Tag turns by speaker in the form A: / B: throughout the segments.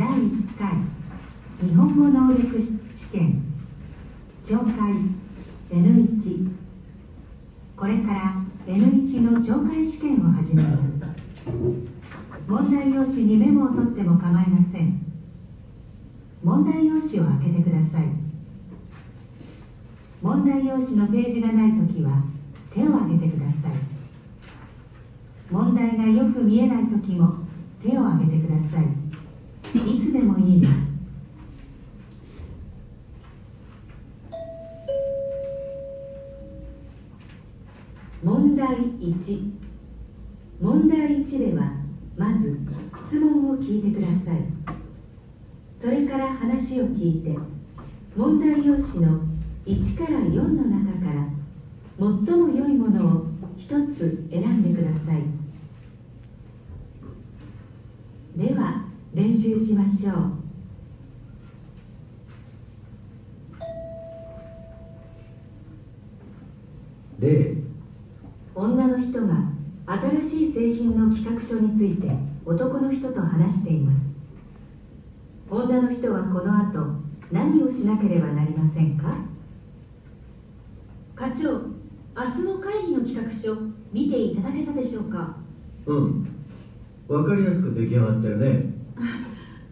A: 第1回日本語能力試験。懲戒 N1 これから N1 の懲戒試験を始めます。問題用紙にメモを取っても構いません。問題用紙を開けてください。問題用紙のページがないときは手を挙げてください。問題がよく見えないときも手を挙げてください。いつでもいいです問題1問題1ではまず質問を聞いてください。それから話を聞いて問題用紙の1から4の中から最も良いものを一つ選んでください。では練習しましょう。
B: 例
A: 女の人が新しい製品の企画書について男の人と話しています。女の人はこの後何をしなければなりませんか？
C: 課長明日の会議の企画書見ていただけたでしょうか？
B: うん。わかりやすく出来上がってるね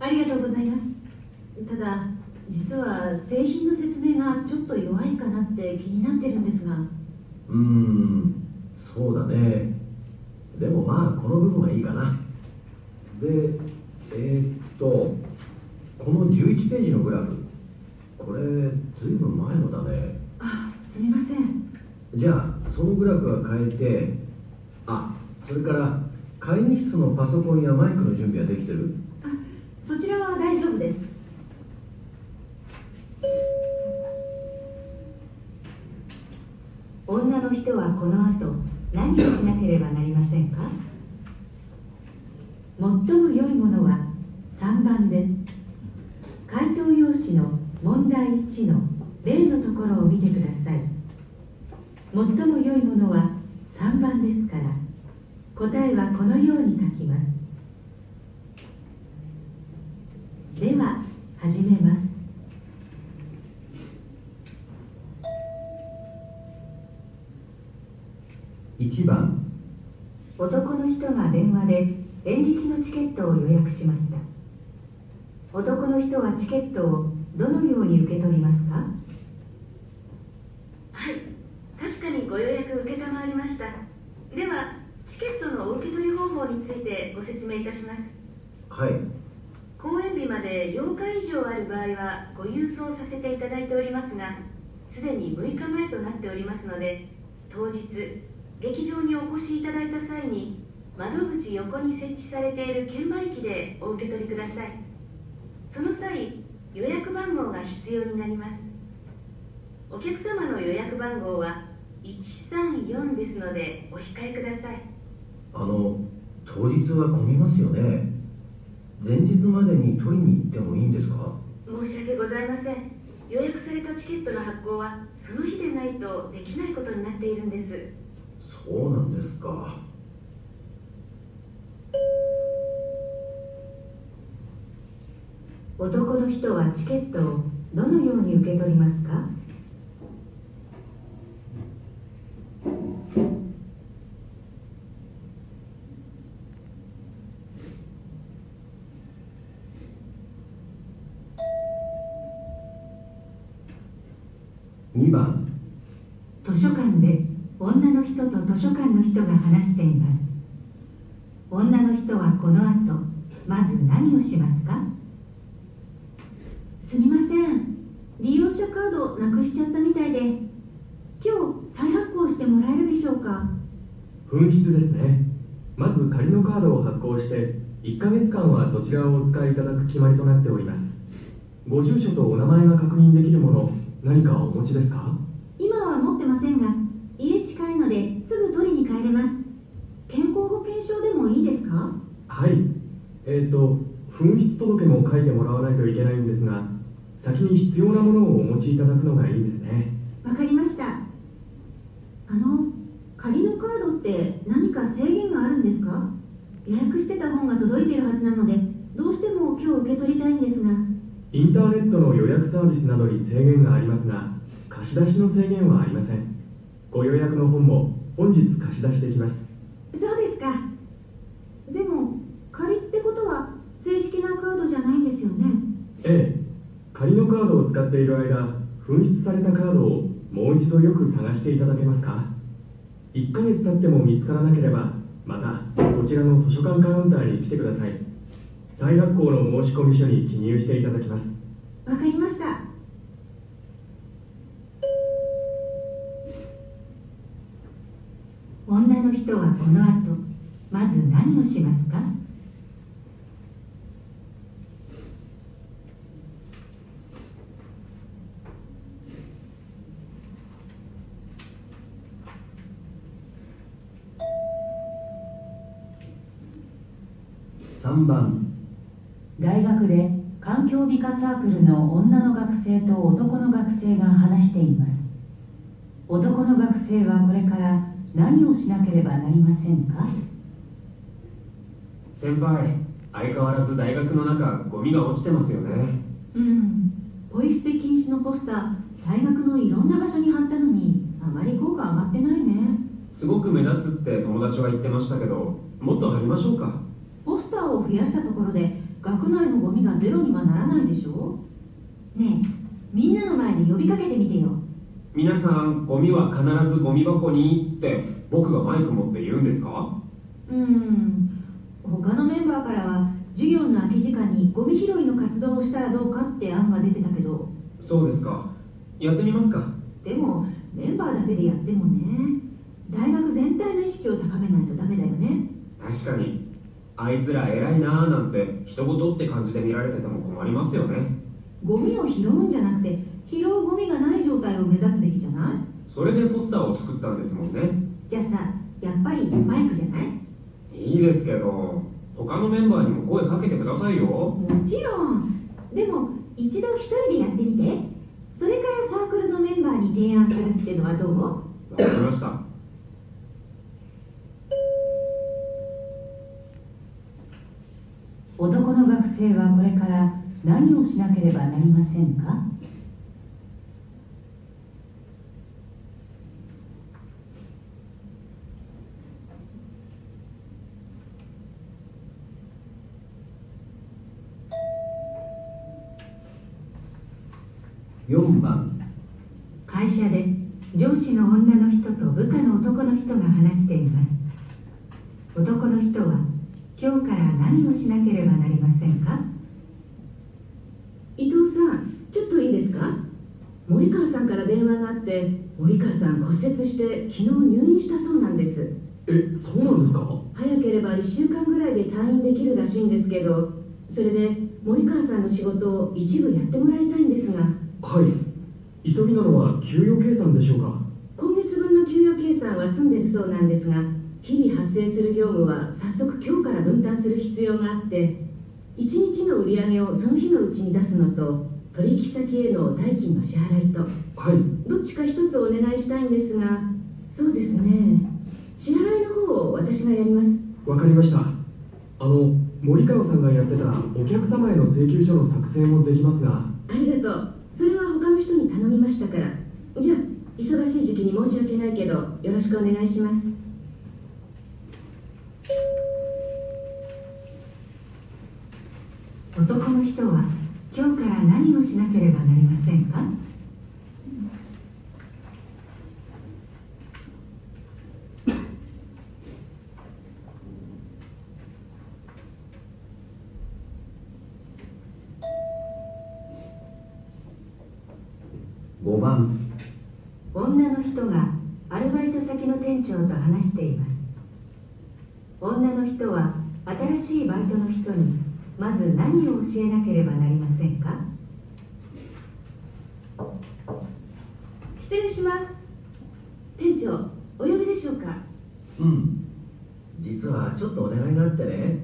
C: ありがとうございます。ただ実は製品の説明がちょっと弱いかなって気になってるんですが。
B: うーんそうだね。でもまあこの部分はいいかな。でえーっとこの11ページのグラフ。これずいぶん前のだね。
C: あすみません。
B: じゃあそのグラフは変えてあそれから会議室のパソコンやマイクの準備はできてる
C: あそちらは大丈夫です
A: 女の人はこの後何をしなければなりませんか？最も良いものは3番です。回答用紙の問題1の例のところを見てください。最も良いものは3番ですから答えはこのように書きますでは始めます
B: 1番
A: 男の人が電話で演劇のチケットを予約しました。男の人はチケットをどのように受け取りますか？
D: はい確かにご予約承りました。ではチケットのお受け取り方法についてご説明いたします。
B: はい。
D: 公演日まで8日以上ある場合はご郵送させていただいておりますがすでに6日前となっておりますので当日劇場にお越しいただいた際に窓口横に設置されている券売機でお受け取りください。その際予約番号が必要になります。お客様の予約番号は134ですのでお控えください。
B: あの当日は混みますよね。前日までに取りに行ってもいいんですか？
D: 申し訳ございません。予約されたチケットの発行はその日でないとできないことになっているんです。
B: そうなんですか
A: 男の人はチケットをどのように受け取りますか
B: ？2番。
A: 図書館で女の人と図書館の人が話しています。女の人はこの後まず何をしますか
C: すみません利用者カードなくしちゃったみたいで。今日再発行してもらえるでしょうか？
E: 紛失ですね。まず仮のカードを発行して1ヶ月間はそちらをお使いいただく決まりとなっております。ご住所とお名前が確認できるもの何かお持ちですか？
C: 今は持ってませんが家近いのですぐ取りに帰れます。健康保険証でもいいですか？
E: はい。えっ、と紛失届も書いてもらわないといけないんですが先に必要なものをお持ちいただくのがいいですね。
C: わかりました。あの仮のカードって何か制限があるんですか？予約してた本が届いてるはずなのでどうしても今日受け取りたいんですが。
E: インターネットの予約サービスなどに制限がありますが貸し出しの制限はありません。ご予約の本も本日貸し出しできます。
C: そうですか。でも仮ってことは正式なカードじゃないんですよね？
E: ええ仮のカードを使っている間紛失されたカードをもう一度よく探していただけますか？1ヶ月経っても見つからなければまたこちらの図書館カウンターに来てください。再学校の申込書に記入していただきます。
C: わかりました。
A: 女の人はこの後まず何をしますか
B: 3番
A: 大学で環境美化サークルの女の学生と男の学生が話しています。男の学生はこれから何をしなければなりませんか？
F: 先輩相変わらず大学の中ゴミが落ちてますよね。
C: うん。ポイ捨て禁止のポスター大学のいろんな場所に貼ったのにあまり効果上がってないね。
F: すごく目立つって友達は言ってましたけどもっと貼りましょうか。
C: ポスターを増やしたところで学内のゴミがゼロにはならないでしょ？ねえみんなの前で呼びかけてみてよ。
F: 皆さんゴミは必ずゴミ箱にって僕がマイク持って言うんですか？
C: うん。他のメンバーからは授業の空き時間にゴミ拾いの活動をしたらどうかって案が出てたけど。
F: そうですか。やってみますか。
C: でもメンバーだけでやってもね大学全体の意識を高めないとダメだよね。
F: 確かにあいつら偉いなーなんて人事って感じで見られてても困りますよね。
C: ゴミを拾うんじゃなくて拾うゴミがない状態を目指すべきじゃない？
F: それでポスターを作ったんですもんね。
C: じゃあさやっぱりマイクじゃない？
F: いいですけど他のメンバーにも声かけてくださいよ。
C: もちろん。でも一度一人でやってみて。それからサークルのメンバーに提案するってのはどう？
F: わかりました
A: 男の学生はこれから何をしなければなりませんか
B: 4番
A: 会社で上司の女の人と部下の男の人が話しています男の人は何をしなければなりませんか？
D: 伊藤さんちょっといいですか？森川さんから電話があって森川さん骨折して昨日入院したそうなんです。
E: えそうなんですか？
D: 早ければ1週間ぐらいで退院できるらしいんですけどそれで森川さんの仕事を一部やってもらいたいんですが。
E: はい。急ぎなのは給与計算でしょうか？
D: 今月分の給与計算は済んでるそうなんですが日々発生する業務は早速今日から分担する必要があって1日の売り上げをその日のうちに出すのと取引先への代金の支払いと
E: はい。
D: どっちか一つお願いしたいんですがそうですね。支払いの方を私がやります。
E: わかりました。あの森川さんがやってたお客様への請求書の作成もできますが。
D: ありがとう。それは他の人に頼みましたから。じゃあ忙しい時期に申し訳ないけどよろしくお願いします
A: 男の人は今日から何をしなければなりませんか
B: ？5番。
A: 女の人がアルバイト先の店長と話しています人は新しいバイトの人にまず何を教えなければなりませんか？
D: 失礼します。店長お呼びでしょうか？
B: うん。実はちょっとお願いがあってね。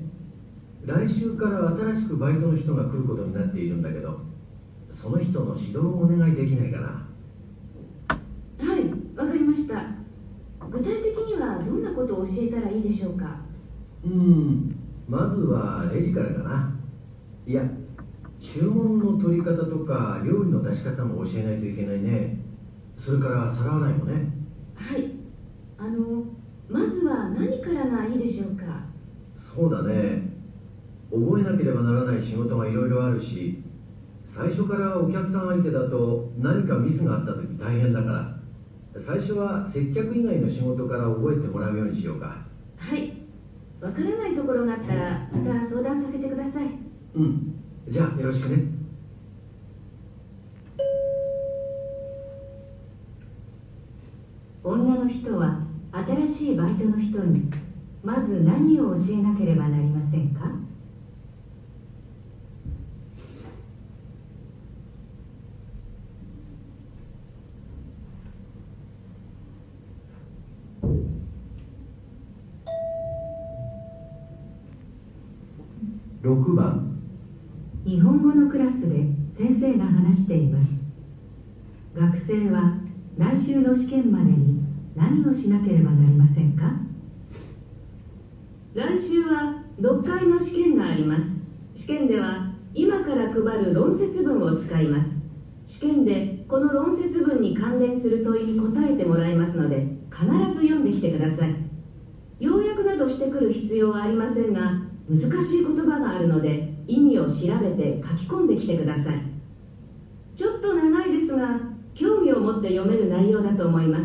B: 来週から新しくバイトの人が来ることになっているんだけどその人の指導をお願いできないかな。
D: はいわかりました。具体的にはどんなことを教えたらいいでしょうか？
B: うん。まずはレジからかな。いや注文の取り方とか料理の出し方も教えないといけないね。それから皿洗いもね。
D: はい。あのまずは何からがいいでしょうか？
B: そうだね。覚えなければならない仕事がいろいろあるし最初からお客さん相手だと何かミスがあった時大変だから。最初は接客以外の仕事から覚えてもらうようにしようか。
D: はいわからないところがあったらまた相談させてください。
B: うん。じゃあよろしくね。
A: 女の人は新しいバイトの人にまず何を教えなければなりませんか？
B: 6番。
A: 日本語のクラスで先生が話しています。学生は来週の試験までに何をしなければなりませんか？
D: 来週は読解の試験があります。試験では今から配る論説文を使います。試験でこの論説文に関連する問いに答えてもらいますので必ず読んできてください。要約などしてくる必要はありませんが難しい言葉があるので意味を調べて書き込んできてください。ちょっと長いですが興味を持って読める内容だと思います。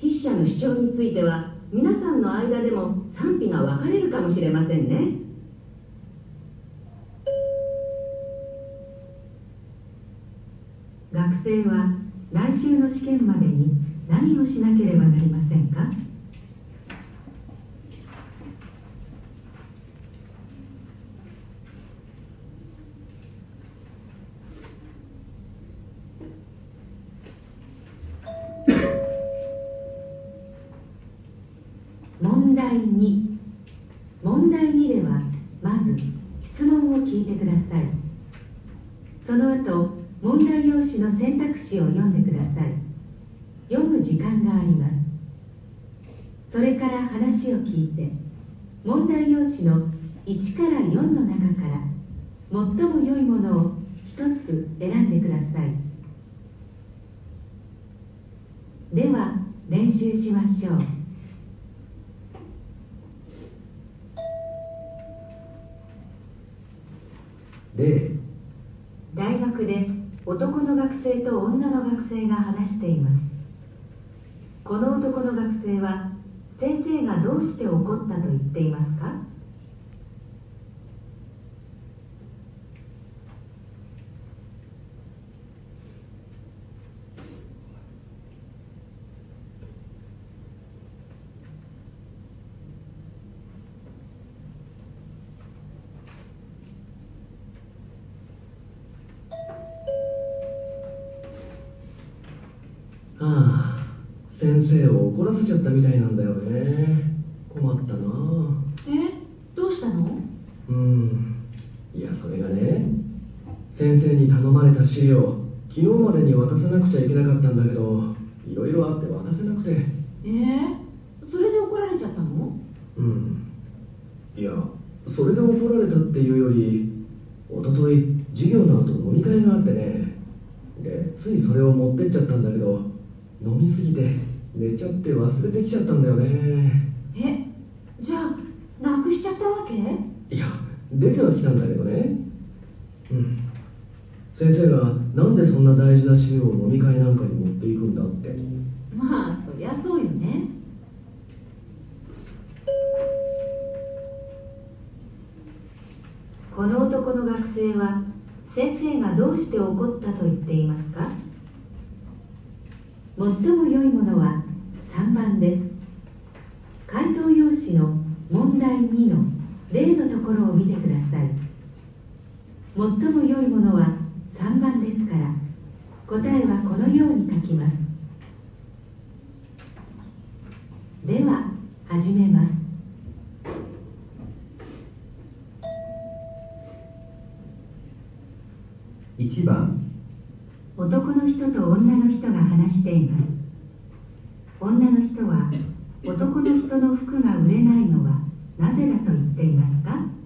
D: 筆者の主張については皆さんの間でも賛否が分かれるかもしれませんね。
A: 学生は来週の試験までに何をしなければなりませんか問題2問題2ではまず質問を聞いてくださいその後問題用紙の選択肢を読んでください。読む時間があります。それから話を聞いて問題用紙の1から4の中から最も良いものを1つ選んでください。では練習しましょう。
B: 例。
A: 大学で男の学生と女の学生が話しています。この男の学生は先生がどうして怒ったと言っていますか
E: ああ先生を怒らせちゃったみたいなんだよね。困ったな。
C: え？どうしたの？
E: うん。いやそれがね先生に頼まれた資料昨日までに渡さなくちゃいけなかったんだけどいろいろあって渡せなくて
C: えー、それで怒られちゃったの
E: うんいやそれで怒られたっていうより一昨日授業の後飲み会があってねでついそれを持ってっちゃったんだけど飲みすぎて寝ちゃって忘れてきちゃったんだよね
C: えじゃあなくしちゃったわけ
E: いや出てはきたんだけどねうん先生がなんでそんな大事な資料を飲み会なんかに持っていくんだって。
C: まあそりゃそうよね。
A: この男の学生は先生がどうして怒ったと言っていますか？最も良いものは3番です。回答用紙の問題2の例のところを見てください。最も良いものは答えはこのように書きます。では始めます。
B: 1番。
A: 男の人と女の人が話しています女の人は男の人の服が売れないのはなぜだと言っていますか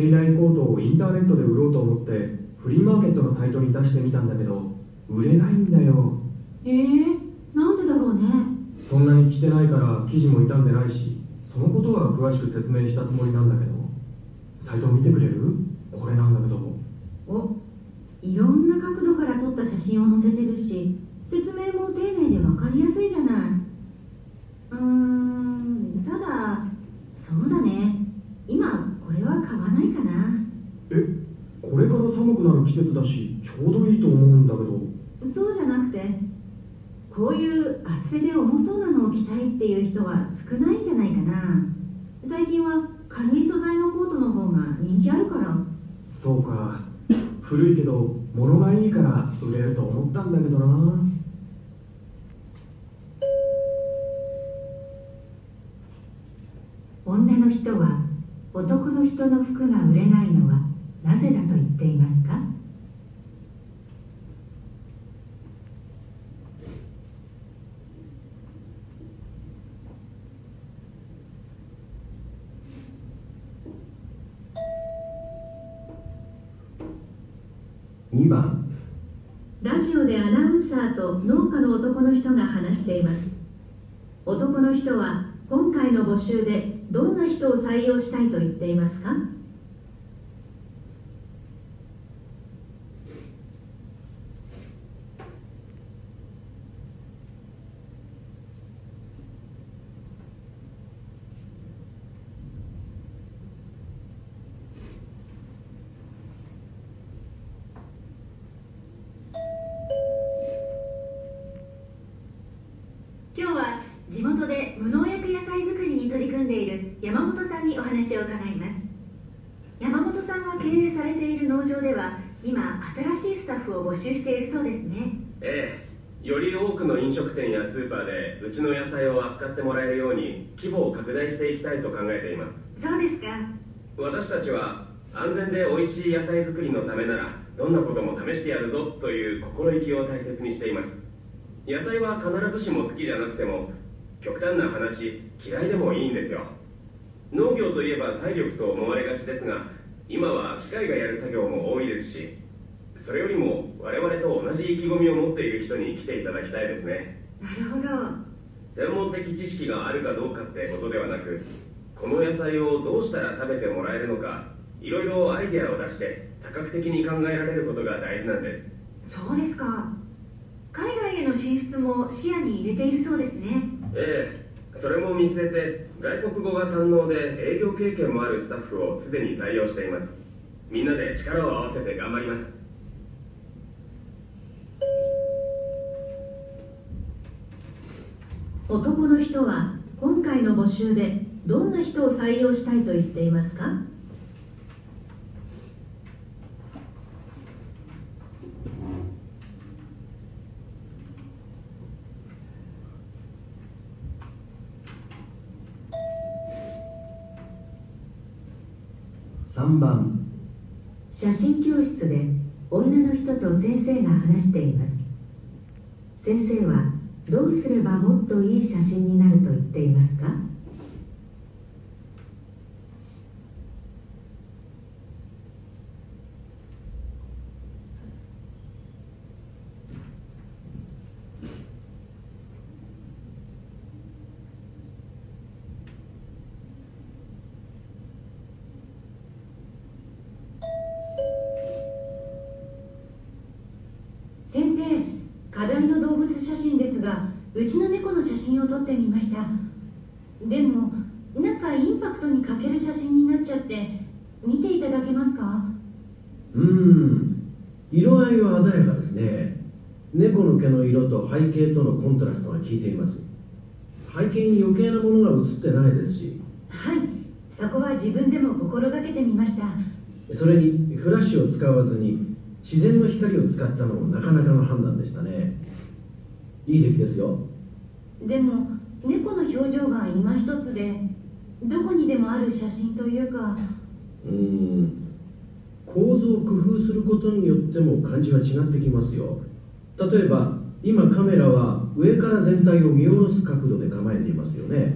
E: ていないコーネットで売ろうと思ってフリーマーケットのサイトに出してみたんだけど売れないんだよ。
C: えー、なんでだろうね。
E: そんなに着てないから生地も傷んでないしそのことは詳しく説明したつもりなんだけどサイト見てくれるこれなんだけど
C: おいろんな角度から撮った写真を載せてるし説明も丁寧で分かりやすいじゃないうーんただそうだね今これは買わないかな
E: えこれから寒くなる季節だしちょうどいいと思うんだけど
C: そうじゃなくてこういう厚手で重そうなのを着たいっていう人は少ないんじゃないかな。最近は軽い素材のコートの方が人気あるから。
E: そうか。古いけど物がいいから売れると思ったんだけどな。
A: 女の人は男の人の服が売れないのはなぜだと言っていますか？
B: 2番。
G: ラジオでアナウンサーと農家の男の人が話しています。男の人は今回の募集でどんな人を採用したいと言っていますか
C: 今日は地元で無農薬野菜作りに取り組んでいる山本さんにお話を伺います山本さんが経営されている農場では今新しいスタッフを募集しているそうですね
F: ええより多くの飲食店やスーパーでうちの野菜を扱ってもらえるように規模を拡大していきたいと考えています
C: そうですか
F: 私たちは安全で美味しい野菜作りのためならどんなことも試してやるぞという心意気を大切にしています。野菜は必ずしも好きじゃなくても極端な話嫌いでもいいんですよ。農業といえば体力と思われがちですが今は機械がやる作業も多いですしそれよりも我々と同じ意気込みを持っている人に来ていただきたいですね。
C: なるほど。
F: 専門的知識があるかどうかってことではなくこの野菜をどうしたら食べてもらえるのかいろいろアイデアを出して多角的に考えられることが大事なんです。
C: そうですか。海外への進出も視野に入れているそうですね。
F: ええ。それも見据えて外国語が堪能で営業経験もあるスタッフをすでに採用しています。みんなで力を合わせて頑張ります。
G: 男の人は今回の募集でどんな人を採用したいと言っていますか
B: ？3番。
A: 写真教室で女の人と先生が話しています。先生はどうすればもっといい写真になると言っていますか
G: 先生課題の動物写真ですがうちの猫の写真を撮ってみました。でもなんかインパクトに欠ける写真になっちゃって見ていただけますか？
B: うーん。色合いは鮮やかですね。猫の毛の色と背景とのコントラストが効いています。背景に余計なものが映ってないですし。
G: はい。そこは自分でも心がけてみました。
B: それにフラッシュを使わずに自然の光を使ったのもなかなかの判断でしたね。いい出来ですよ
G: でも猫の表情が今一つでどこにでもある写真というか。
B: うーん。構造を工夫することによっても感じは違ってきますよ。例えば今カメラは上から全体を見下ろす角度で構えていますよね。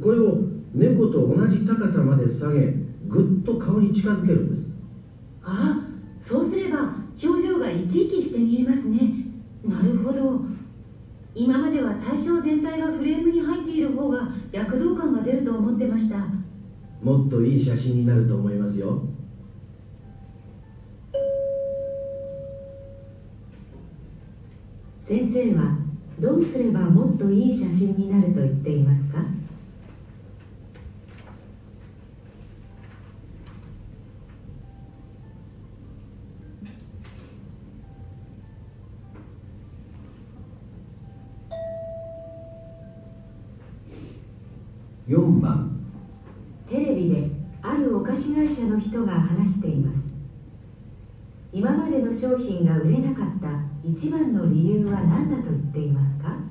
B: これを猫と同じ高さまで下げぐっと顔に近づけるんです。
G: あそうすれば表情が生き生きして見えますね。なるほど今までは対象全体がフレームに入っている方が躍動感が出ると思ってました。
B: もっといい写真になると思いますよ。
A: 先生はどうすればもっといい写真になると言っていますか？
B: 4番。
A: テレビであるお菓子会社の人が話しています。今までの商品が売れなかった一番の理由は何だと言っていますか？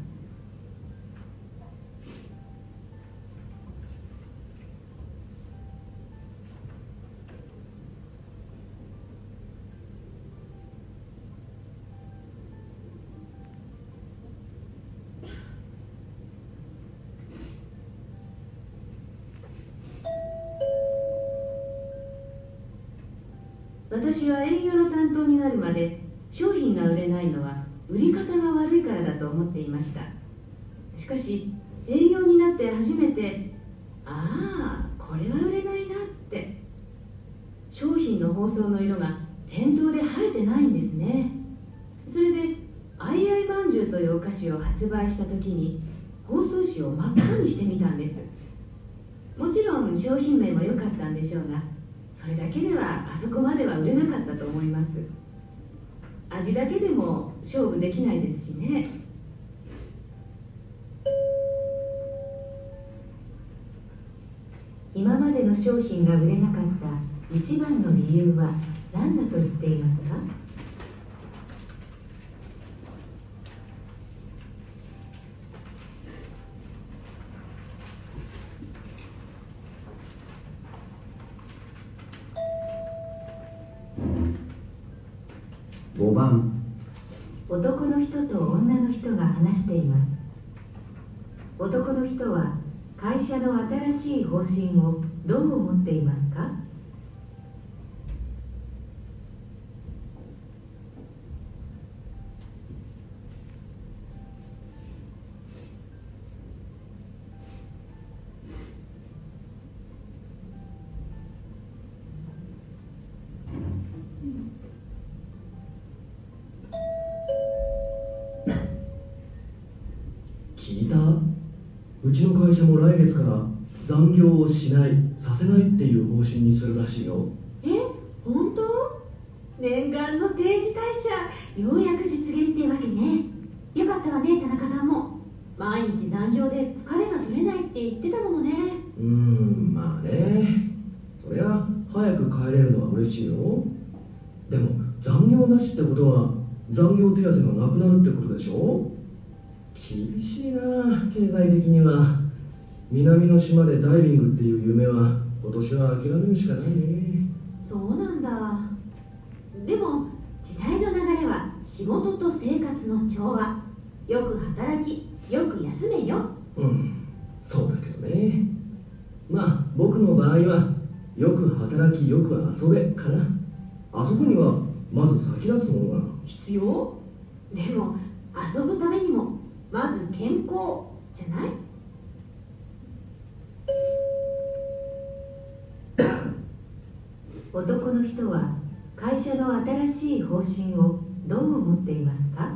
D: じゅうというお菓子を発売した時に包装紙を真っ赤にしてみたんです。もちろん商品名も良かったんでしょうがそれだけではあそこまでは売れなかったと思います。味だけでも勝負できないですしね。
A: 今までの商品が売れなかった一番の理由は何だと言っていますか
B: 5番
A: 男の人と女の人が話しています。男の人は会社の新しい方針をどう思っていますか？
E: にするらしいよ。
C: え？本当？念願の定時退社ようやく実現ってわけね。よかったわね田中さんも。毎日残業で疲れが取れないって言ってたものね。
E: うーんまあね。そりゃ早く帰れるのは嬉しいよ。でも残業なしってことは残業手当がなくなるってことでしょ？厳しいな経済的には。南の島でダイビングっていう夢は今年は諦めるしかないね。
C: そうなんだ。でも時代の流れは仕事と生活の調和。よく働きよく休めよ。
E: うんそうだけどね。まあ僕の場合はよく働きよく遊べかな。あそこにはまず先立つものが。
C: 必要？でも遊ぶためにもまず健康じゃない？
A: 男の人は会社の新しい方針をどう思っていますか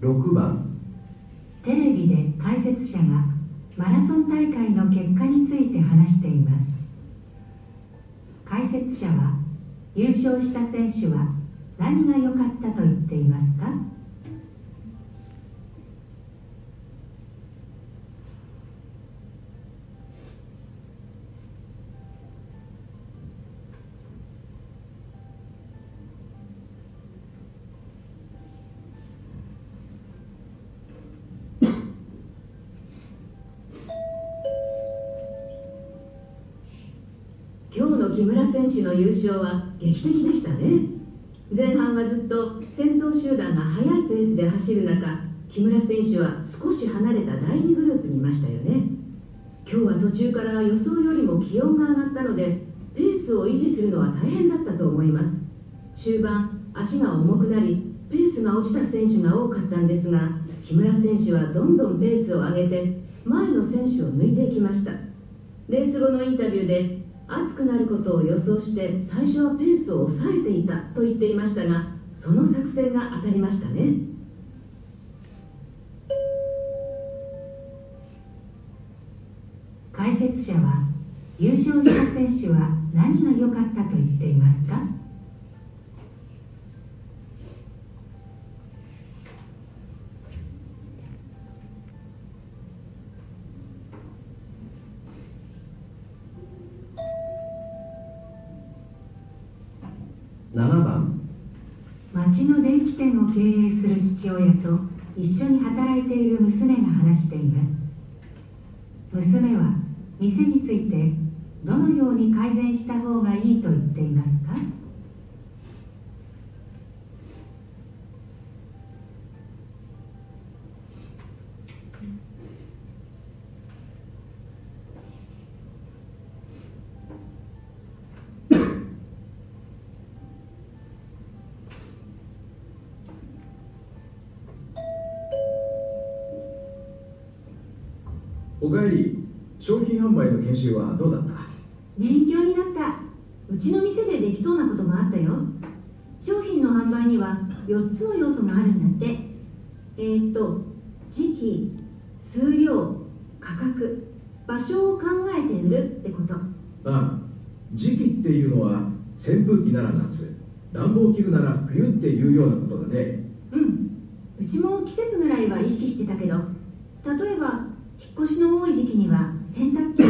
B: ？6番。
A: テレビで解説者がマラソン大会の結果について話しています。解説者は優勝した選手は何が良かったと言っていますか？
D: 優勝は劇的でしたね。前半はずっと先頭集団が速いペースで走る中木村選手は少し離れた第2グループにいましたよね。今日は途中から予想よりも気温が上がったのでペースを維持するのは大変だったと思います。中盤足が重くなりペースが落ちた選手が多かったんですが木村選手はどんどんペースを上げて前の選手を抜いていきました。レース後のインタビューで暑くなることを予想して最初はペースを抑えていたと言っていましたがその作戦が当たりましたね。
A: 解説者は優勝した選手は何が良かったと言っていますか？父親と一緒に働いている娘が話しています。娘は店についてどのように改善した方がいいと言っていますか？
H: おか販売の研修はどうだった？
C: 勉強になった。うちの店でできそうなことがあったよ。商品の販売には4つの要素があるんだって。えー、っと時期数量価格場所を考えて売るってこと。
H: ああ時期っていうのは扇風機なら夏暖房器具なら冬っていうようなことだね。
C: うん。うちも季節ぐらいは意識してたけど例えば引っ越しの多い時期には洗濯機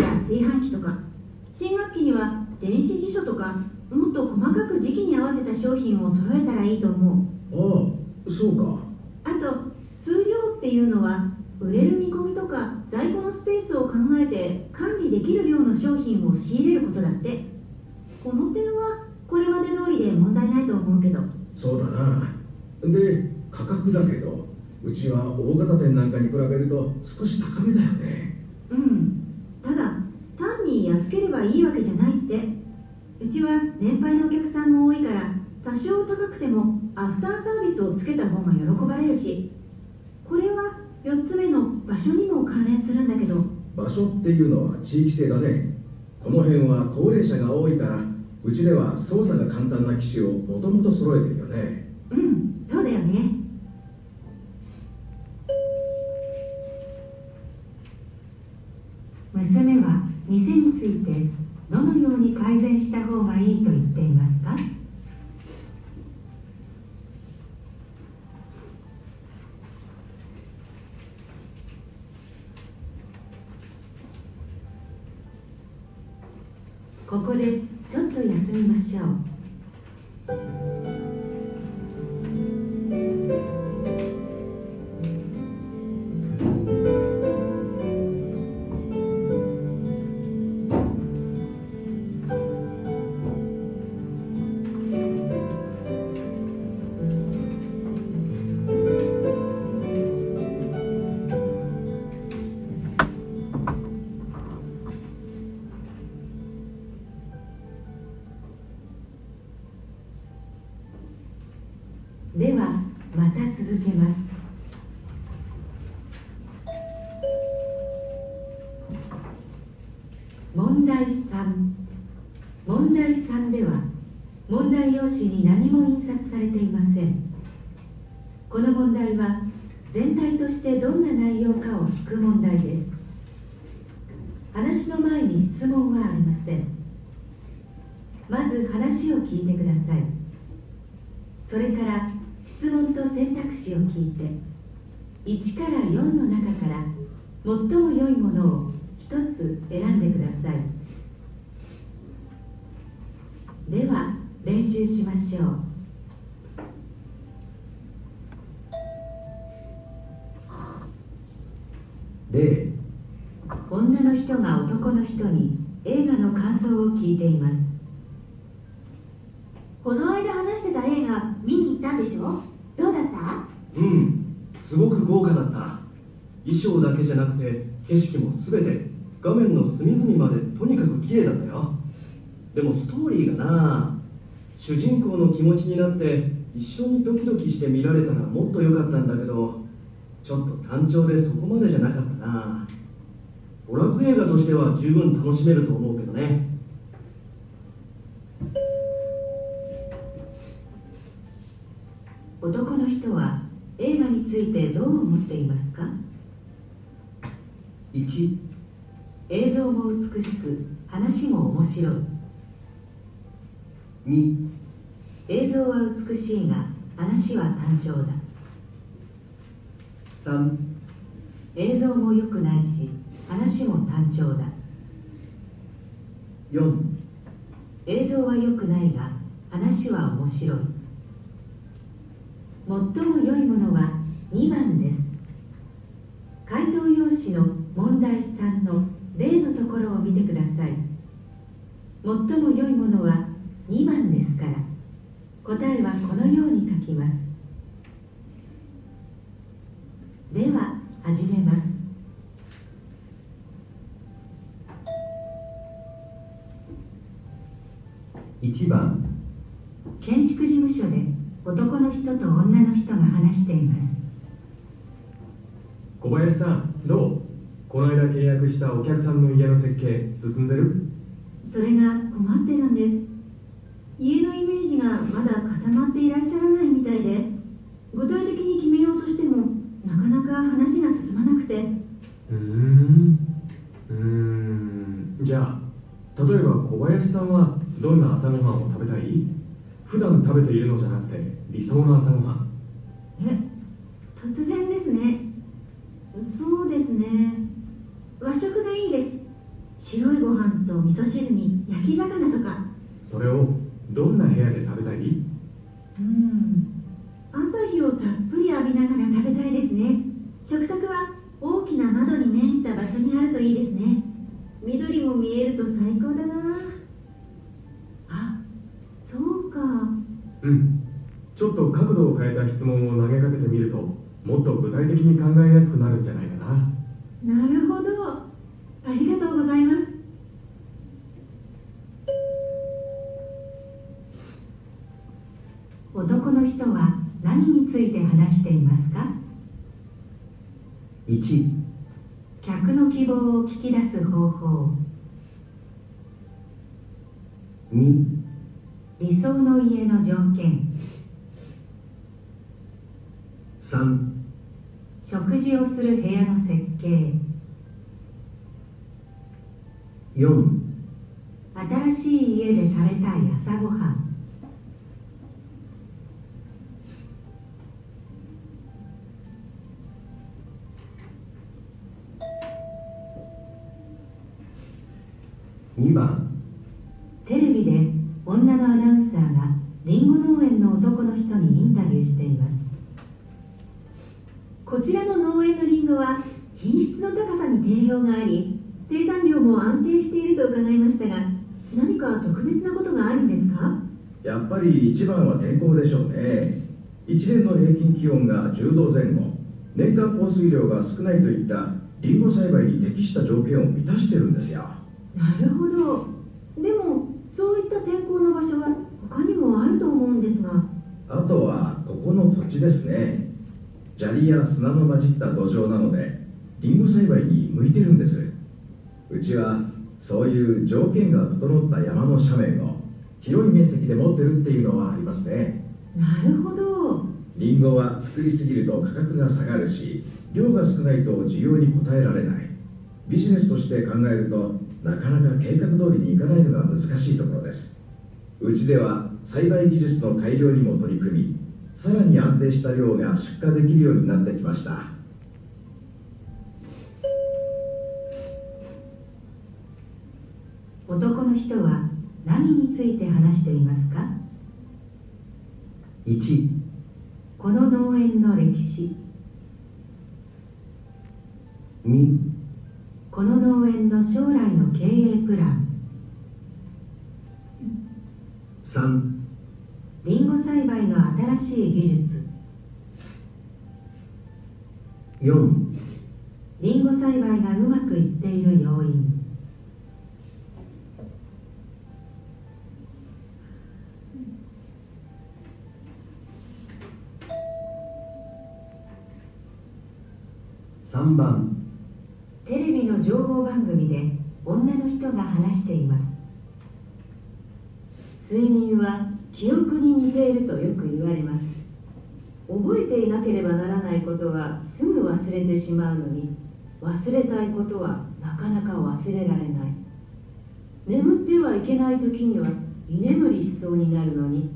C: 新学期には電子辞書とかもっと細かく時期に合わせた商品を揃えたらいいと思う。
H: ああそうか。
C: あと数量っていうのは売れる見込みとか在庫のスペースを考えて管理できる量の商品を仕入れることだって。この点はこれまで通りで問題ないと思うけど。
H: そうだな。で価格だけどうちは大型店なんかに比べると少し高めだよね。
C: うん。ただ単に安ければいいわけじゃないって。うちは年配のお客さんも多いから多少高くてもアフターサービスをつけた方が喜ばれるしこれは4つ目の場所にも関連するんだけど。
H: 場所っていうのは地域性だね。この辺は高齢者が多いからうちでは操作が簡単な機種をもともと揃えてるよね。
C: うんそうだよね。
A: 娘は店についてどのように改善した方がいいと言っていますか？ここでちょっと休みましょう。用紙に何も印刷されていません。この問題は全体としてどんな内容かを聞く問題です。話の前に質問はありません。まず話を聞いてください。それから質問と選択肢を聞いて1から4の中から最も良いものを1つ選んでくださいでは練習しましょう。
H: 例
A: 女の人が男の人に映画の感想を聞いています。
C: この間話してた映画見に行ったんでしょ？どうだった？
E: うん。すごく豪華だった。衣装だけじゃなくて景色も全て画面の隅々までとにかく綺麗だったよ。でもストーリーがな主人公の気持ちになって一緒にドキドキして見られたらもっと良かったんだけどちょっと単調でそこまでじゃなかったな。娯楽映画としては十分楽しめると思うけどね。
A: 男の人は映画についてどう思っていますか
B: ？1
A: 映像も美しく話も面白い
B: 2
A: 映像は美しいが話は単調だ。
B: 3
A: 映像も良くないし話も単調だ。
B: 4
A: 映像は良くないが話は面白い。最も良いものは2番です。回答用紙の問題3の例のところを見てください。最も良いものは2番ですから。答えはこのように書きます。では始めます。
B: 1番。
A: 建築事務所で男の人と女の人が話しています。
E: 小林さんどう？この間契約したお客さんの家の設計進んでる？
C: それが困ってるんです家のイメージがまだ固まっていらっしゃらないみたいで具体的に決めようとしてもなかなか話が進まなくて。
E: うーん。うーん。じゃあ例えば小林さんはどんな朝ごはんを食べたい？普段食べているのじゃなくて理想の朝ごはん。
C: え突然ですね。そうですね。和食がいいです。白いご飯と味噌汁に焼き魚とか。
E: それをどんな部屋で食べたい？
C: うん。朝日をたっぷり浴びながら食べたいですね。食卓は大きな窓に面した場所にあるといいですね。緑も見えると最高だな。あそうか。
E: うん。ちょっと角度を変えた質問を投げかけてみるともっと具体的に考えやすくなるんじゃないかな。
C: なるほど。ありがとうございます
A: 男の人は何について話していますか
B: ？1
A: 客の希望を聞き出す方法。
B: 2
A: 理想の家の条件。
B: 3
A: 食事をする部屋の設計。
B: 4
A: 新しい家で食べたい朝ごはん
H: 一番は天候でしょうね。1年の平均気温が10度前後。年間降水量が少ないといったリンゴ栽培に適した条件を満たしてるんですよ。
C: なるほど。でもそういった天候の場所は他にもあると思うんですが。
H: あとはここの土地ですね。砂利や砂の混じった土壌なのでリンゴ栽培に向いてるんです。うちはそういう条件が整った山の斜面を広い面積で持ってるっていうのはありますね。
C: なるほど。
H: リンゴは作りすぎると価格が下がるし量が少ないと需要に応えられない。ビジネスとして考えるとなかなか計画通りにいかないのが難しいところです。うちでは栽培技術の改良にも取り組みさらに安定した量が出荷できるようになってきました。
A: 男の人は何について話していますか
B: ？1
A: この農園の歴史。
B: 2
A: この農園の将来の経営プラン。
B: 3
A: リンゴ栽培の新しい技術。
B: 4
A: リンゴ栽培がうまくいっている要因
B: 3番。
A: テレビの情報番組で女の人が話しています。
D: 睡眠は記憶に似ているとよく言われます。覚えていなければならないことはすぐ忘れてしまうのに忘れたいことはなかなか忘れられない。眠ってはいけない時には居眠りしそうになるのに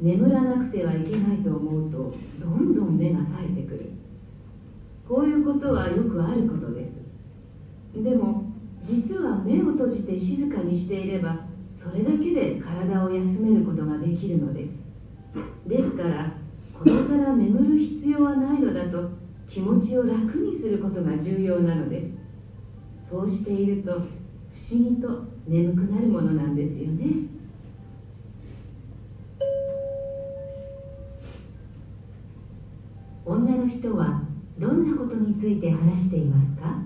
D: 眠らなくてはいけないと思うとどんどん目が冴えてくる。こういうことはよくあることです。でも実は目を閉じて静かにしていればそれだけで体を休めることができるのです。ですからことさら眠る必要はないのだと気持ちを楽にすることが重要なのです。そうしていると不思議と眠くなるものなんですよね。
A: 女の人はどんなことについて話していますか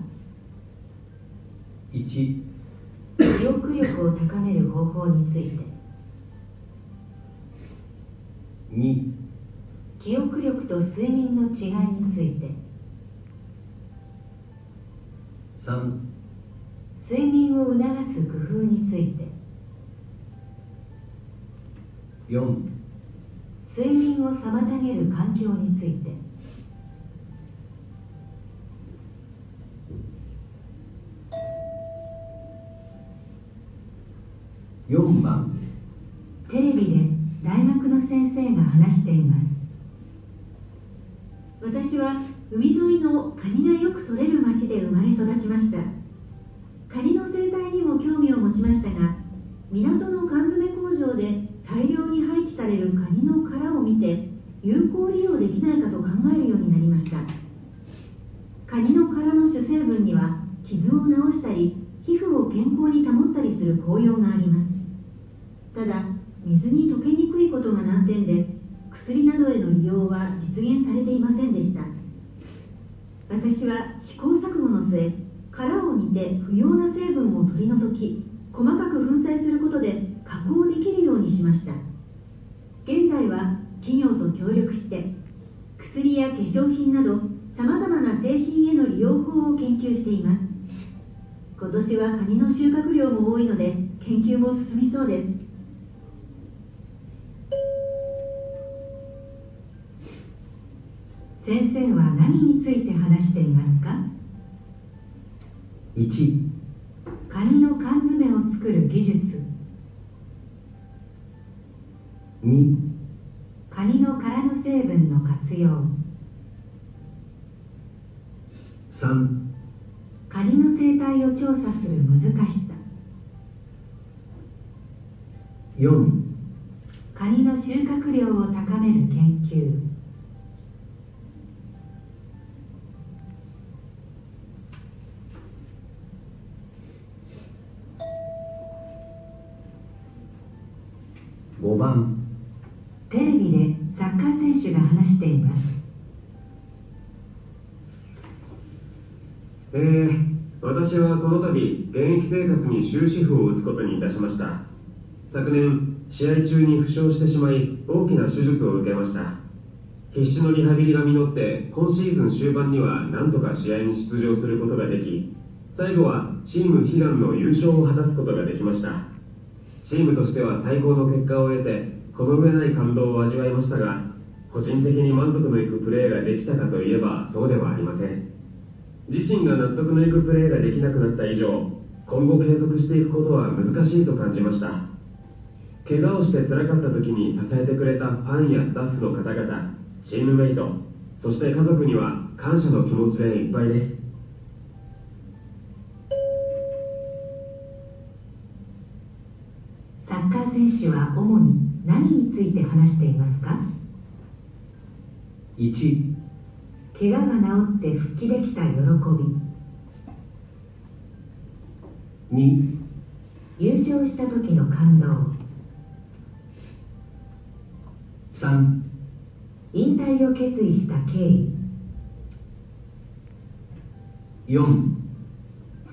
B: ？1
A: 記憶力を高める方法について。
B: 2
A: 記憶力と睡眠の違いについて。
B: 3
A: 睡眠を促す工夫について。
B: 4
A: 睡眠を妨げる環境について
B: 4番。
A: テレビで大学の先生が話しています。
C: 私は海沿いのカニがよく取れる町で生まれ育ちました。カニの生態にも興味を持ちましたが港の缶詰工場で大量に廃棄されるカニの殻を見て有効利用できないかと考えるようになりました。カニの殻の主成分には傷を治したり皮膚を健康に保ったりする効用がありますただ水に溶けにくいことが難点で薬などへの利用は実現されていませんでした。私は試行錯誤の末殻を煮て不要な成分を取り除き細かく粉砕することで加工できるようにしました。現在は企業と協力して薬や化粧品などさまざまな製品への利用法を研究しています。今年はカニの収穫量も多いので研究も進みそうです。
A: 先生は何について話していますか
B: ？1
A: カニの缶詰を作る技術
F: に終止符を打つことにいたしました。昨年試合中に負傷してしまい大きな手術を受けました。必死のリハビリが実って今シーズン終盤には何とか試合に出場することができ最後はチーム悲願の優勝を果たすことができました。チームとしては最高の結果を得てこの上ない感動を味わいましたが個人的に満足のいくプレーができたかといえばそうではありません。自身が納得のいくプレーができなくなった以上今後継続していくことは難しいと感じました。怪我をして辛かった時に支えてくれたファンやスタッフの方々チームメイトそして家族には感謝の気持ちでいっぱいです。
A: サッカー選手は主に何について話していますか
B: ？1
A: 怪我が治って復帰できた喜び
B: 2
A: 優勝した時の感動。
B: 3
A: 引退を決意した経緯
B: 4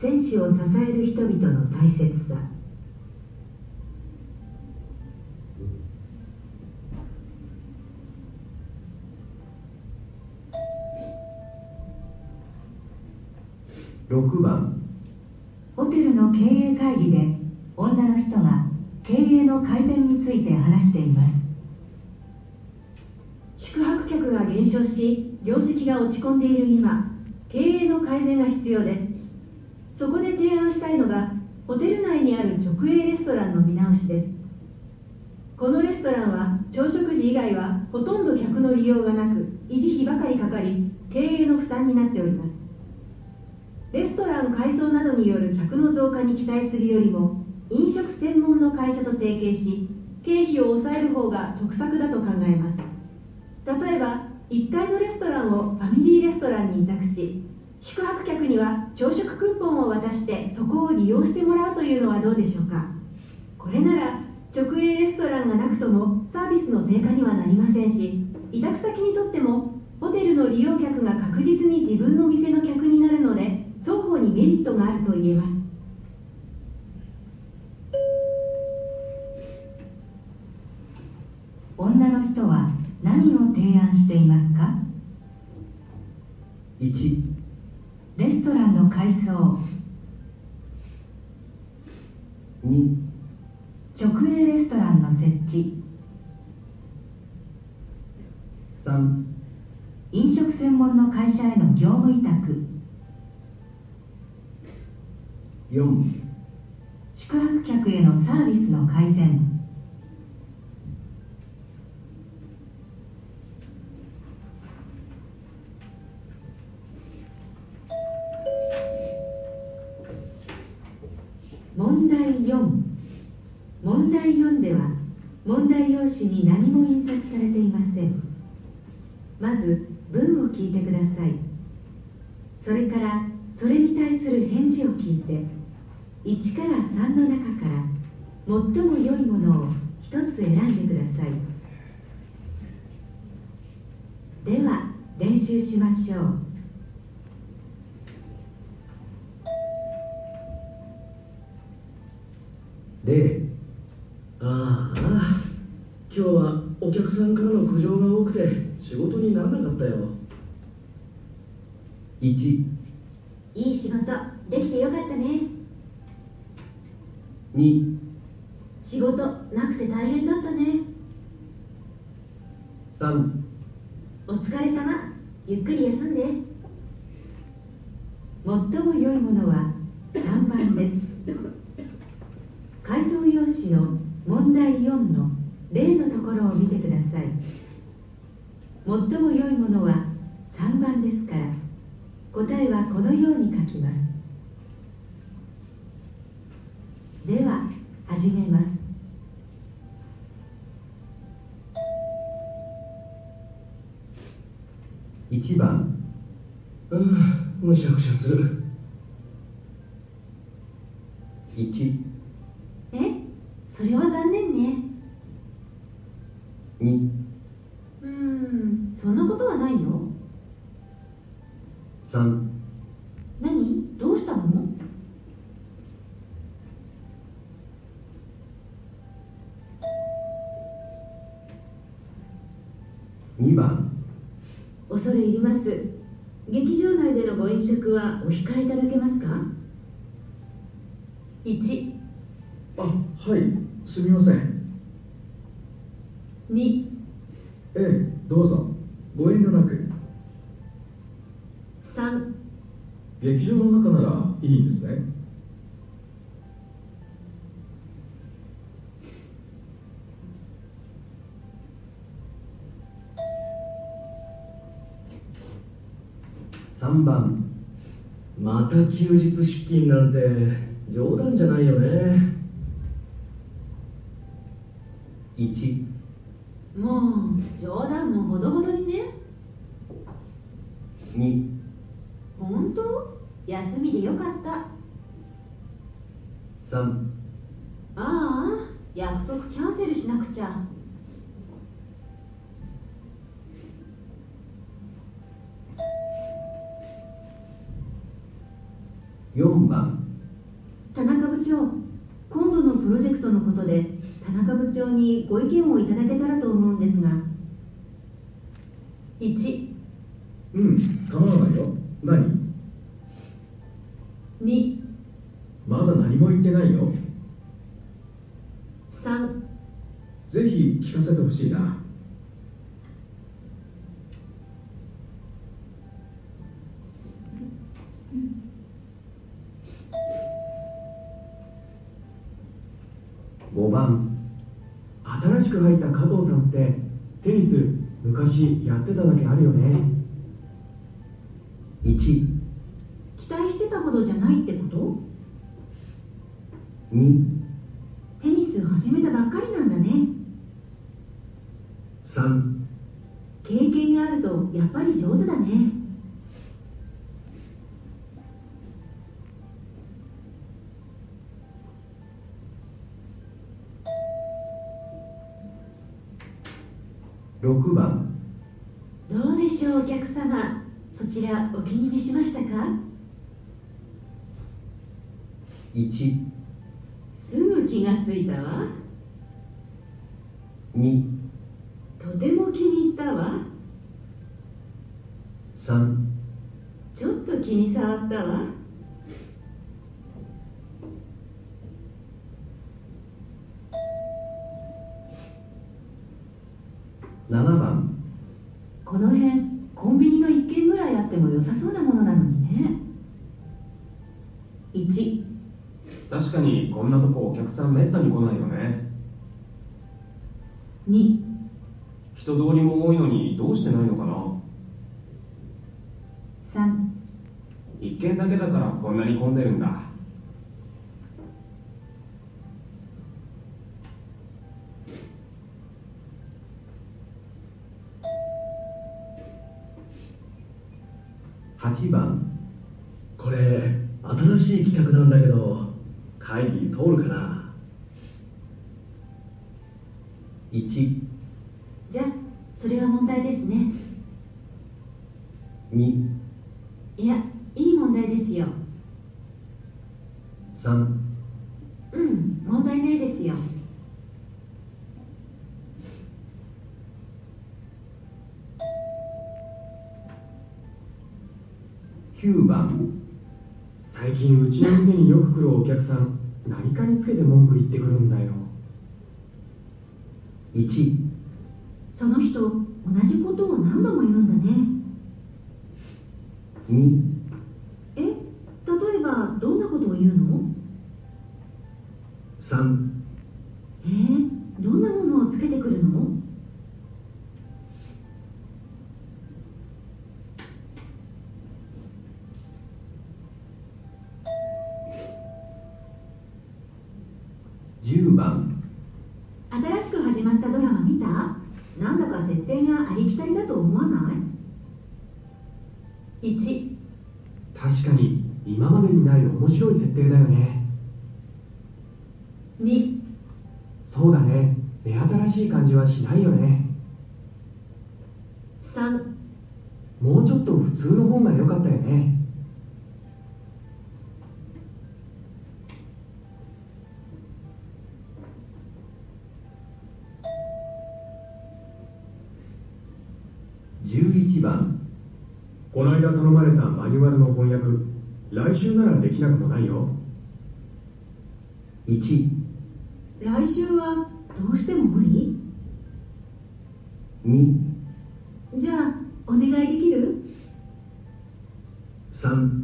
A: 選手を支える人々の大切さ。
B: 6番
A: ホテルの経営会議で女の人が経営の改善について話しています。
C: 宿泊客が減少し業績が落ち込んでいる今経営の改善が必要です。そこで提案したいのがホテル内にある直営レストランの見直しです。このレストランは朝食時以外はほとんど客の利用がなく維持費ばかりかかり経営の負担になっております。レストラン改装などによる客の増加に期待するよりも飲食専門の会社と提携し経費を抑える方が得策だと考えます。例えば1階のレストランをファミリーレストランに委託し宿泊客には朝食クーポンを渡してそこを利用してもらうというのはどうでしょうか。これなら直営レストランがなくともサービスの低下にはなりませんし委託先にとってもホテルの利用客が確実に自分の店の客になるので双方にメリットがあると言えます。
A: 女の人は何を提案していますか
B: ？1
A: レストランの改装。
B: 2
A: 直営レストランの設置。
B: 3
A: 飲食専門の会社への業務委託
B: 4
A: 宿泊客へのサービスの改善。問題4問題4では問題用紙に何も印刷されていません。まず文を聞いてください。それからそれに対する返事を聞いて。1から3の中から最も良いものを一つ選んでください。では練習しましょう。
B: 0ああ今日はお客さんからの苦情が多くて仕事にならなかったよ。1
C: いい仕事できてよかったね
B: 2
C: 仕事なくて大変だったね。
B: 3
C: お疲れ様。ゆっくり休んで。
A: 最も良いものは3番です。回答用紙の問題4の例のところを見てください。最も良いものは3番ですから答えはこのように書きますでは始めます。
B: 1番。うんむしゃくしゃする。2
I: え
H: えどうぞ。ご遠慮なく。
A: 3
H: 劇場の中ならいいんですね。
B: 3番。また休日出勤なんて冗談じゃないよね。1
C: もう冗談もほどほどにね。
B: 2
C: 本当？休みでよかった。
B: 3あ
C: あ約束キャンセルしなくちゃ。
B: 4番。
C: 田中部長今度のプロジェクトのことで田中部長にご意見をいただけたらと思うんですが。
A: 1
H: うん構わないよ。何
A: ？2
H: まだ何も言ってないよ。
A: 3
H: ぜひ聞かせてほしいな
E: 昔やってただけあるよね。
B: 1
C: 期待してたほどじゃないってこと
B: ？2 1
I: す
F: んなとこお客さんめったに来ないよね。
C: 2
F: 人通りも多いのにどうしてないのかな。
C: 3
F: 一軒だけだからこんなに混んでるんだ。
B: 8番。
E: これ新しい企画なんだけど会議通るかな
B: ？1 1
C: その人同じことを何度も言うんだね。
B: 2
C: え？例えばどんなことを言うの
B: ？3
C: え？ー、どんなものをつけてくるの？
A: 1
E: 確かに今までにない面白い設定だよね。
A: 2
E: そうだね。目新しい感じはしないよね。
A: 3
E: もうちょっと普通の方が良かったよね。
B: 11番
E: この間頼まれたマニュアルの翻訳来週ならできなくもないよ。
B: 1
C: 来週はどうしても無理
B: ？2
C: じゃあお願いできる
B: ？3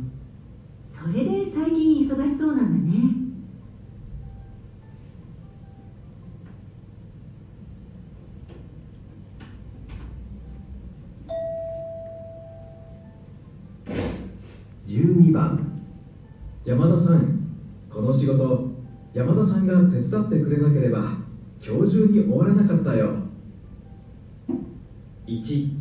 H: くれなければ今日中に終わらなかったよ。
B: 1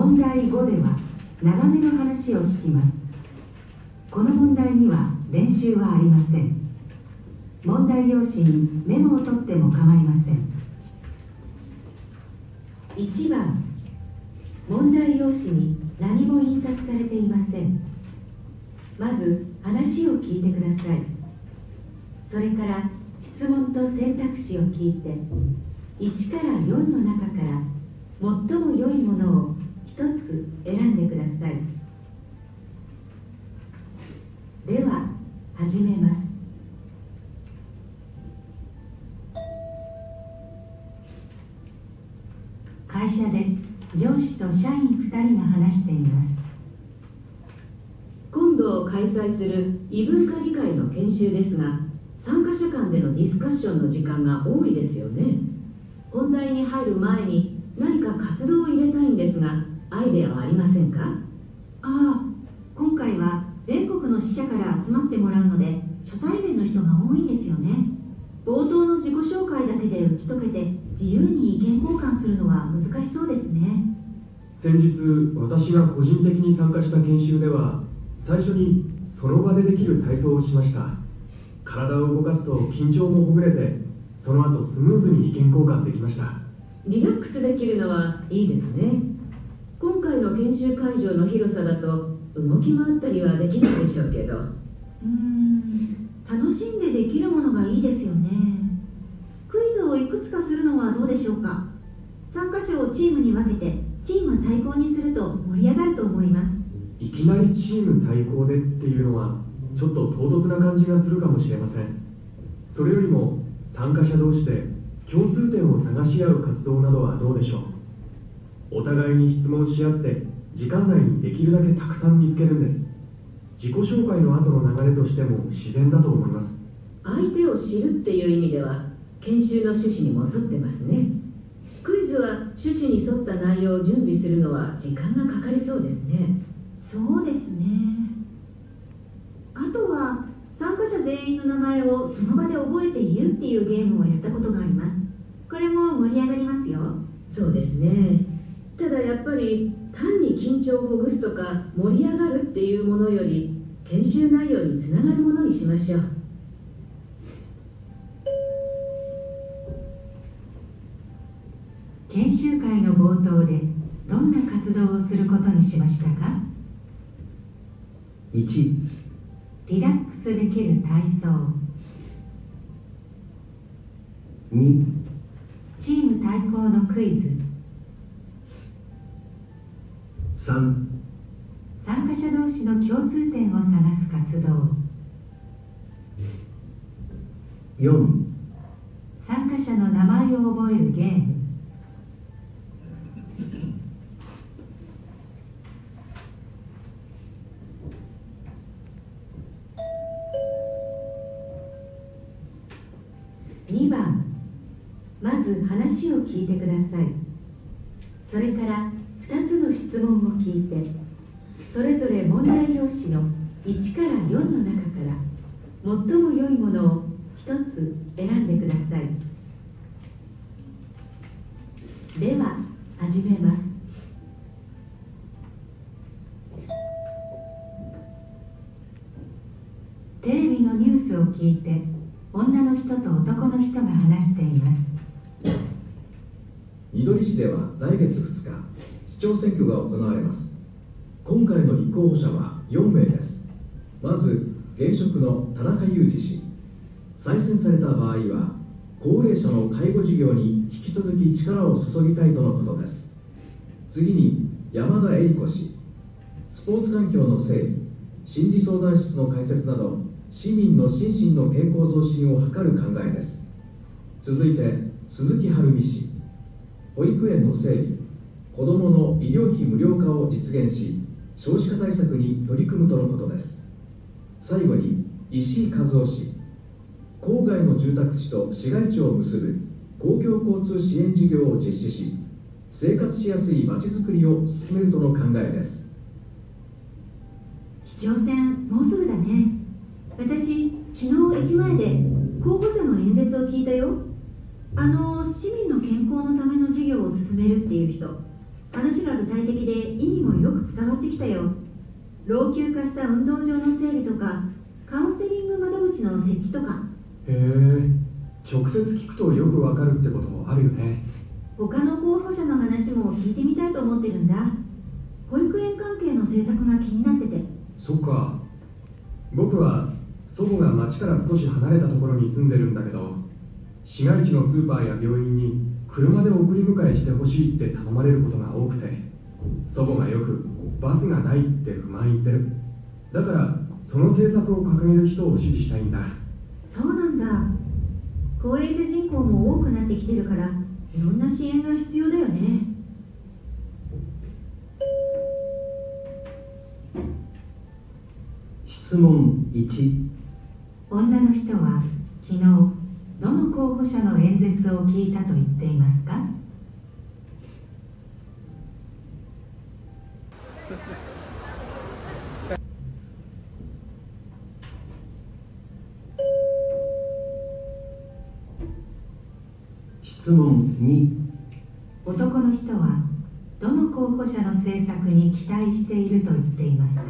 A: 問題5では長めの話を聞きます。この問題には練習はありません。問題用紙にメモを取っても構いません。1番問題用紙に何も印刷されていません。まず話を聞いてください。それから質問と選択肢を聞いて1から4の中から最も良いものをつ選んでください。では始めます。会社で上司と社員2人が話しています。
D: 今度開催する異文化理解の研修ですが参加者間でのディスカッションの時間が多いですよね。本題に入る前に何か活動を入れたいんですがアイデアはありませんか？
C: ああ今回は全国の支社から集まってもらうので初対面の人が多いんですよね。冒頭の自己紹介だけで打ち解けて自由に意見交換するのは難しそうですね。
E: 先日私が個人的に参加した研修では最初にその場でできる体操をしました。体を動かすと緊張もほぐれてその後スムーズに意見交換できました。
D: リラックスできるのはいいですね今回の研修会場の広さだと動き回ったりはできないでしょうけど。
C: うーん。楽しんでできるものがいいですよね。クイズをいくつかするのはどうでしょうか。参加者をチームに分けてチーム対抗にすると盛り上がると思います。
E: いきなりチーム対抗でっていうのはちょっと唐突な感じがするかもしれません。それよりも参加者同士で共通点を探し合う活動などはどうでしょう？お互いに質問し合って時間内にできるだけたくさん見つけるんです。自己紹介の後の流れとしても自然だと思います。
D: 相手を知るっていう意味では研修の趣旨にも沿ってますね。クイズは趣旨に沿った内容を準備するのは時間がかかりそうですね。
C: そうですね。あとは参加者全員の名前をその場で覚えて言うっていうゲームをやったことがあります。これも盛り上がりますよ。
D: そうですねただやっぱり単に緊張をほぐすとか盛り上がるっていうものより研修内容につながるものにしましょう。
A: 研修会の冒頭でどんな活動をすることにしましたか
B: ？1
A: リラックスできる体操。
B: 2
A: チーム対抗のクイズ
B: 3
A: 参加者同士の共通点を探す活動。
B: 4
A: 参加者の名前を覚えるゲーム。2番。まず話を聞いてください。それから2つの質問を聞いてそれぞれ問題用紙の1から4の中から最も良いものを1つ選んでください。では始めます。テレビのニュースを聞いて女の人と男の人が話しています。
H: みどり市では来月2日市長選挙が行われます。今回の立候補者は4名です。まず現職の田中裕二氏。再選された場合は高齢者の介護事業に引き続き力を注ぎたいとのことです。次に山田恵理子氏。スポーツ環境の整備心理相談室の開設など市民の心身の健康増進を図る考えです。続いて鈴木晴美氏。保育園の整備。子どもの医療費無料化を実現し少子化対策に取り組むとのことです。最後に石井和夫氏。郊外の住宅地と市街地を結ぶ公共交通支援事業を実施し生活しやすいまちづくりを進めるとの考えです。
C: 市長選もうすぐだね。私昨日駅前で候補者の演説を聞いたよ。あの市民の健康のための事業を進めるっていう人。話が具体的で意味もよく伝わってきたよ。老朽化した運動場の整備とかカウンセリング窓口の設置とか。
E: へえ直接聞くとよくわかるってこともあるよね。
C: 他の候補者の話も聞いてみたいと思ってるんだ。保育園関係の政策が気になってて。
E: そっか。僕は祖母が町から少し離れたところに住んでるんだけど市街地のスーパーや病院に車で送り迎えしてほしいって頼まれることが多くて祖母がよくバスがないって不満言ってる。だからその政策を掲げる人を支持したいんだ。
C: そうなんだ。高齢者人口も多くなってきてるからいろんな支援が必要だよね。
B: 質問1
A: 女の人は昨日どの候補者の演説を聞いたと言っていますか？
B: 質問2
A: 男の人はどの候補者の政策に期待していると言っていますか？